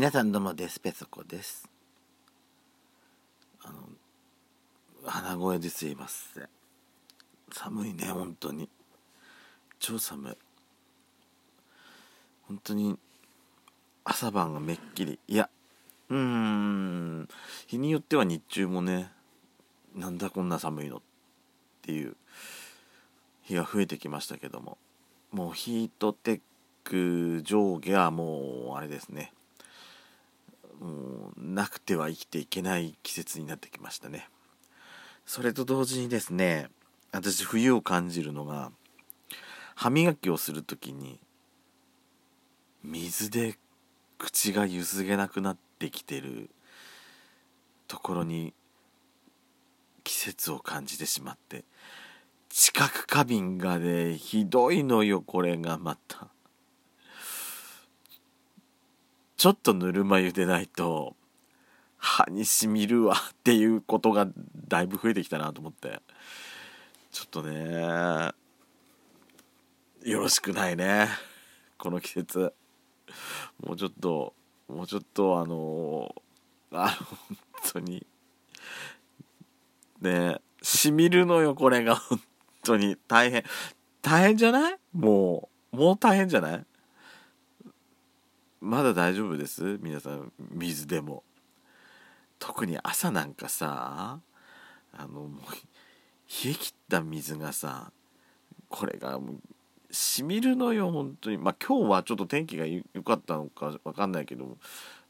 皆さんどうもデスペソコです。あの鼻声ですいません。寒いね本当に。超寒い。本当に朝晩がめっきり。いやうーん。日によっては日中もねなんだこんな寒いのっていう日が増えてきましたけども。もうヒートテック上下はもうあれですね。もうなくては生きていけない季節になってきましたね。それと同時にですね私冬を感じるのが歯磨きをする時に水で口がゆすげなくなってきてるところに季節を感じてしまって知覚過敏がねひどいのよこれがまた。ちょっとぬるま湯でないと歯にしみるわっていうことがだいぶ増えてきたなと思って。ちょっとねよろしくないね。この季節。もうちょっともうちょっとあのあの本当に。ねしみるのよこれが。本当に。大変。大変じゃない？もう。もう大変じゃない？まだ大丈夫です？皆さん水でも。特に朝なんかさあのもう冷え切った水がさこれがもうしみるのよ本当に。まあ今日はちょっと天気が良かったのか分かんないけど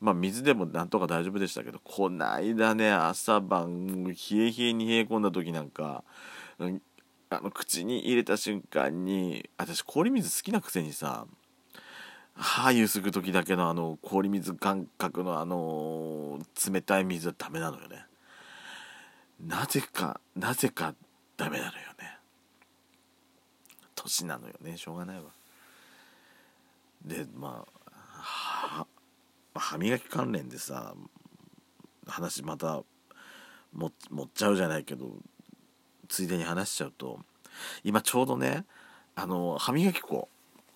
まあ水でもなんとか大丈夫でしたけどこないだね朝晩冷え冷えに冷え込んだ時なんかあの口に入れた瞬間に私氷水好きなくせにさ歯ゆすぐ時だけのあの氷水感覚のあの冷たい水はダメなのよね。なぜかなぜかダメなのよね。年なのよね。しょうがないわ。でまあ歯磨き関連でさ話またも持っちゃうじゃないけどついでに話しちゃうと今ちょうどねあの歯磨き粉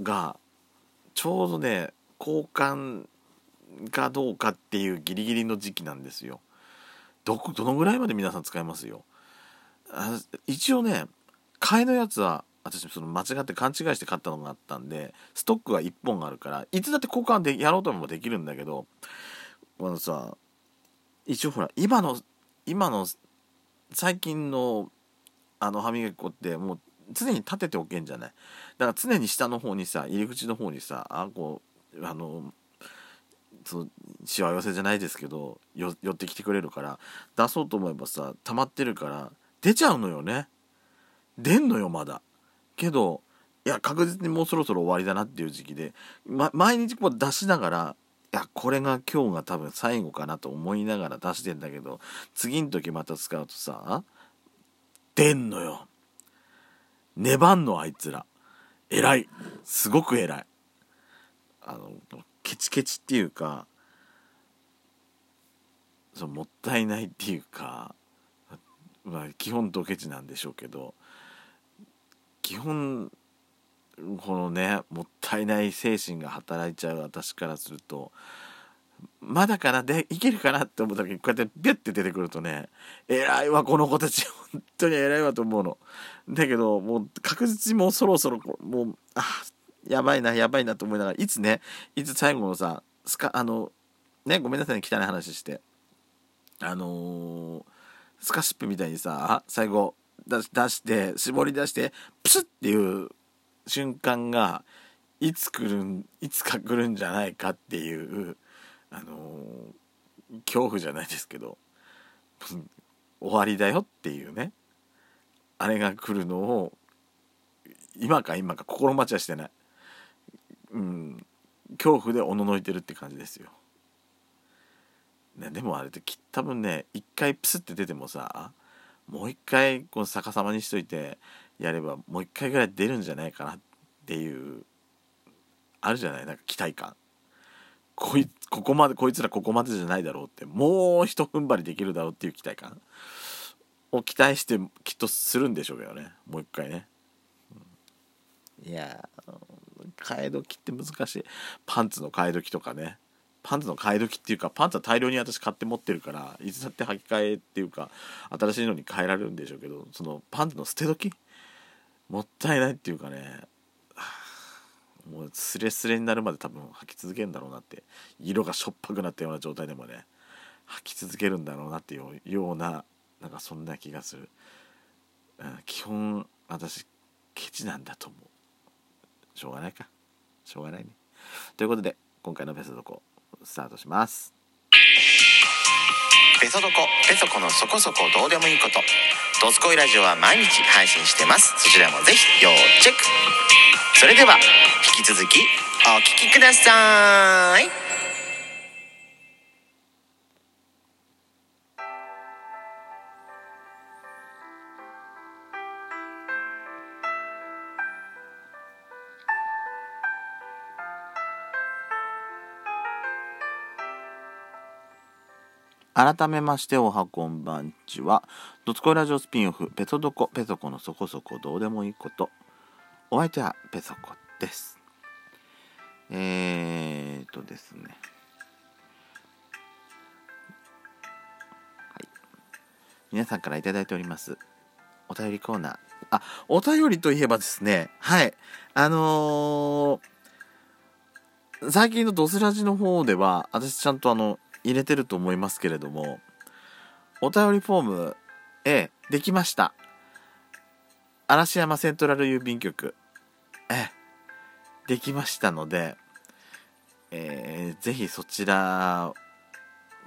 がちょうどね交換かどうかっていうギリギリの時期なんですよ。どどのぐらいまで皆さん使えますよ。あ一応ね替えのやつは私その間違って勘違いして買ったのがあったんでストックが1本あるからいつだって交換でやろうと思えばできるんだけどあのさ一応ほら今の今の最近のあの歯磨き粉ってもう常に立てておけんじゃない。だから常に下の方にさ入り口の方にさあこうあのそしわ寄せじゃないですけど寄ってきてくれるから出そうと思えばさ溜まってるから出ちゃうのよね。出んのよまだ。けどいや確実にもうそろそろ終わりだなっていう時期で、ま、毎日こう出しながらいやこれが今日が多分最後かなと思いながら出してんだけど次の時また使うとさ出んのよ。粘んのあいつら。偉い。すごく偉い。あのケチケチっていうかそもったいないっていうかまあ基本ドケチなんでしょうけど基本このねもったいない精神が働いちゃう私からするとまだかなでいけるかなって思った時にこうやってビュッて出てくるとね偉いわこの子たち。本当に偉いわと思うの。だけどもう確実にもうそろそろもうあやばいなやばいなと思いながらいつねいつ最後のさスカあのねごめんなさいね汚い話して。あのー、スカシップみたいにさ最後出して絞り出してプスッっていう瞬間がいつ来るんいつか来るんじゃないかっていうあの、恐怖じゃないですけど 終わりだよっていうねあれが来るのを今か今か心待ちはしてない。うん。恐怖でおののいてるって感じですよ、ね、でもあれって多分ね一回プスって出てもさもう一回この逆さまにしといてやればもう一回ぐらい出るんじゃないかなっていうあるじゃない？なんか期待感。こいここまでこいつらここまでじゃないだろうってもう一踏ん張りできるだろうっていう期待感？を期待してきっとするんでしょうけどね。もう一回ね、うん、いや替え時って難しい。パンツの替え時とかね。パンツの替え時っていうかパンツは大量に私買って持ってるからいつだって履き替えっていうか新しいのに変えられるんでしょうけどそのパンツの捨て時？もったいないっていうかね。もうスレスレになるまで多分履き続けるんだろうなって色がしょっぱくなったような状態でもね履き続けるんだろうなっていうようななんかそんな気がする、うん、基本私ケチなんだと思う。しょうがないか。しょうがないね。ということで今回のベソドコスタートします。ベソドコペソコのそこそこどうでもいいこと。ドスコイラジオは毎日配信してます。そちらもぜひ要チェック。それでは引き続きお聴きください。改めましておはこんばんちは。ドツコイラジオスピンオフペソドコペソコのそこそこどうでもいいこと。お相手はペソコです。えーとですね。はい。皆さんから頂いております。お便りコーナー。あお便りといえばですね。はい。あのー、最近のドスラジの方では私ちゃんとあの入れてると思いますけれども、お便りフォーム、ええできました。嵐山セントラル郵便局、えできましたので、えー、ぜひそちら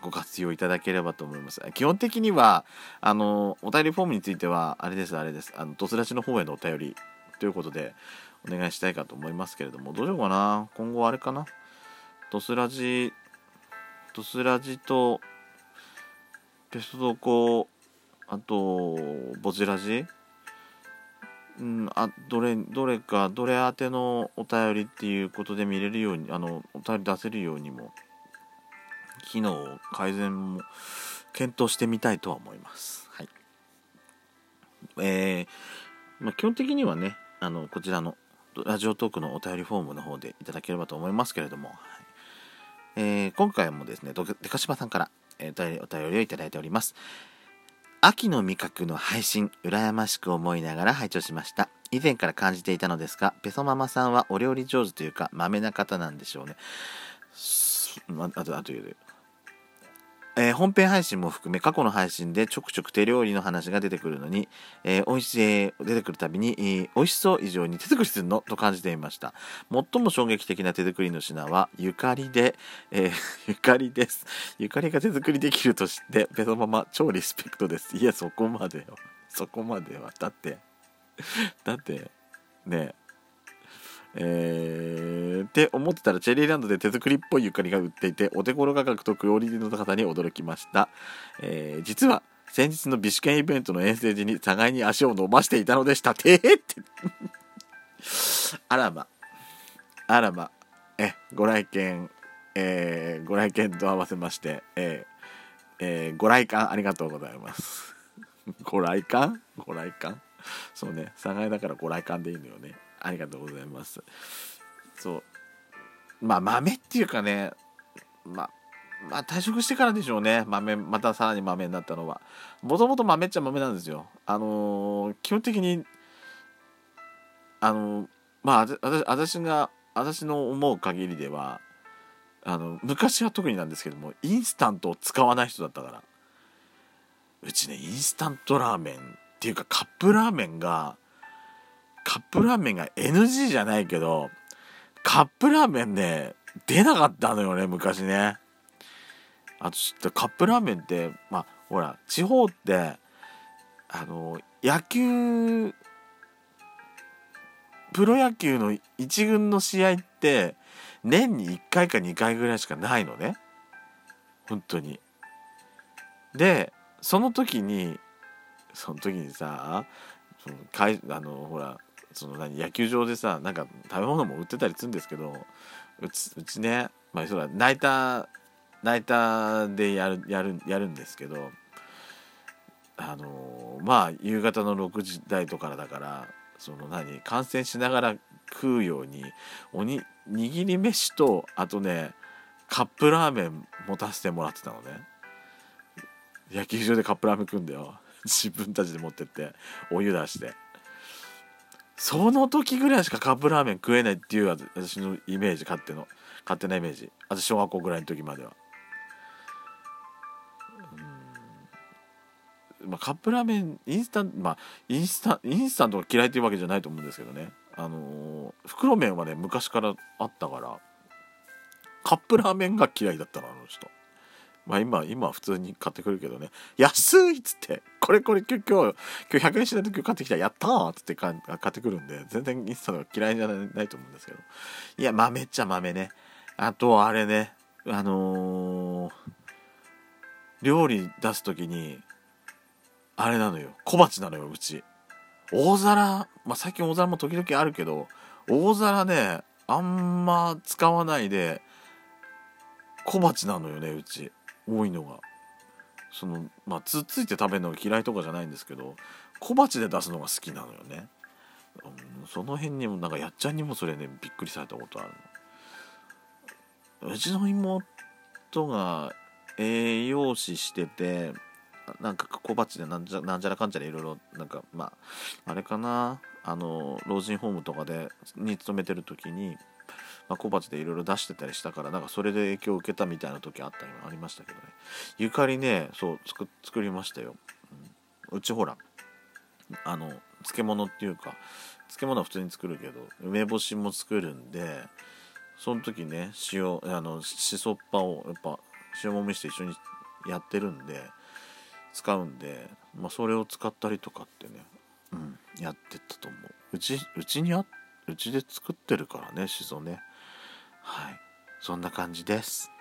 ご活用いただければと思います。基本的には、あの、お便りフォームについては、あれです、あれです。あの、ドスラジの方へのお便りということで、お願いしたいかと思いますけれども、どうしようかな。今後あれかな。ドスラジとスラジとペストドコあとボジラジうんあどれどれかどれ宛てのお便りっていうことで見れるようにあのお便り出せるようにも機能改善も検討してみたいとは思います。はい。えー、まあ、基本的にはねあのこちらのラジオトークのお便りフォームの方でいただければと思いますけれども、えー、今回もですね、デカシバさんから、えー、お便りをいただいております。秋の味覚の配信、羨ましく思いながら拝聴しました。以前から感じていたのですが、ペソママさんはお料理上手というか、まめな方なんでしょうね。あと、あと言うえー、本編配信も含め過去の配信でちょくちょく手料理の話が出てくるのに、えー、美味しい、出てくるたびに、えー、美味しそう以上に手作りするのと感じていました。最も衝撃的な手作りの品はゆかりで、えー、ゆかりです。ゆかりが手作りできると知って、ペソママ超リスペクトです。いや、そこまでよ。そこまでは。だって、だって、ねええー、って思ってたらチェリーランドで手作りっぽいゆかりが売っていてお手頃価格とクオリティの高さに驚きました、えー、実は先日の美酒券イベントの遠征時に互いに足を伸ばしていたのでした。てーって。あらま。あらま。えご来店えー、ご来店と合わせまして、えーえー、ご来館ありがとうございます。ご来館？ご来館？そうね。3階だからご来館でいいのよね。ありがとうございます。そう。まあ豆っていうかねまあまあ退職してからでしょうね。豆またさらに豆になったのは。もともと豆っちゃ豆なんですよ。あのー、基本的にあのー、まあ私私が私の思う限りではあの昔は特になんですけどもインスタントを使わない人だったから。うちねインスタントラーメンっていうかカップラーメンがカップラーメンが NG じゃないけど、カップラーメンね、出なかったのよね、昔ね。あと、ちょっとカップラーメンって、まあ、ほら、地方って、あの、野球、プロ野球の1軍の試合って、年に1回か2回ぐらいしかないのね。本当に。で、その時に、その時にさ、そのかいあのほらその何野球場でさなんか食べ物も売ってたりするんですけどうちうちねまあそらナイターナイターでやるやるやるんですけどあのまあ夕方の6時台とかだからその何観戦しながら食うようにおに握り飯とあとねカップラーメン持たせてもらってたのね。野球場でカップラーメン食うんだよ。自分たちで持ってってお湯出して。その時ぐらいしかカップラーメン食えないっていう私のイメージ勝手の勝手なイメージ。私小学校ぐらいの時までは。まあ、カップラーメンインスタンまあインスタインスタントが嫌いっていうわけじゃないと思うんですけどね。あのー、袋麺はね昔からあったからカップラーメンが嫌いだったのあの人。まあ今今は普通に買ってくるけどね。安いっつってこれこれ今日今日100円しないと今日買ってきたやったーっつって買ってくるんで全然インスタントが嫌いじゃないと思うんですけど。いや豆っちゃ豆ね。あとあれねあのー、料理出す時にあれなのよ。小鉢なのようち。大皿まあ最近大皿も時々あるけど大皿ねあんま使わないで小鉢なのよねうち。多いのがそのまあつっついて食べるのが嫌いとかじゃないんですけど小鉢で出すのが好きなのよね、うん、その辺にもなんかやっちゃんにもそれねびっくりされたことあるの。うちの妹が栄養士しててなんか小鉢でなんじゃなんじゃらかんじゃらいろいろなんかまああれかなあの老人ホームとかでに勤めてる時に、まあ、小鉢でいろいろ出してたりしたからなんかそれで影響を受けたみたいな時あったりありましたけどね。ゆかりねそう作りましたよ、うん、うちほらあの漬物っていうか漬物は普通に作るけど梅干しも作るんでその時ね塩あのしそっぱをやっぱ塩もみして一緒にやってるんで使うんで、まあ、それを使ったりとかってね、うん、やってったと思う。うちうちにあうちで作ってるからねしそね。はい。そんな感じです。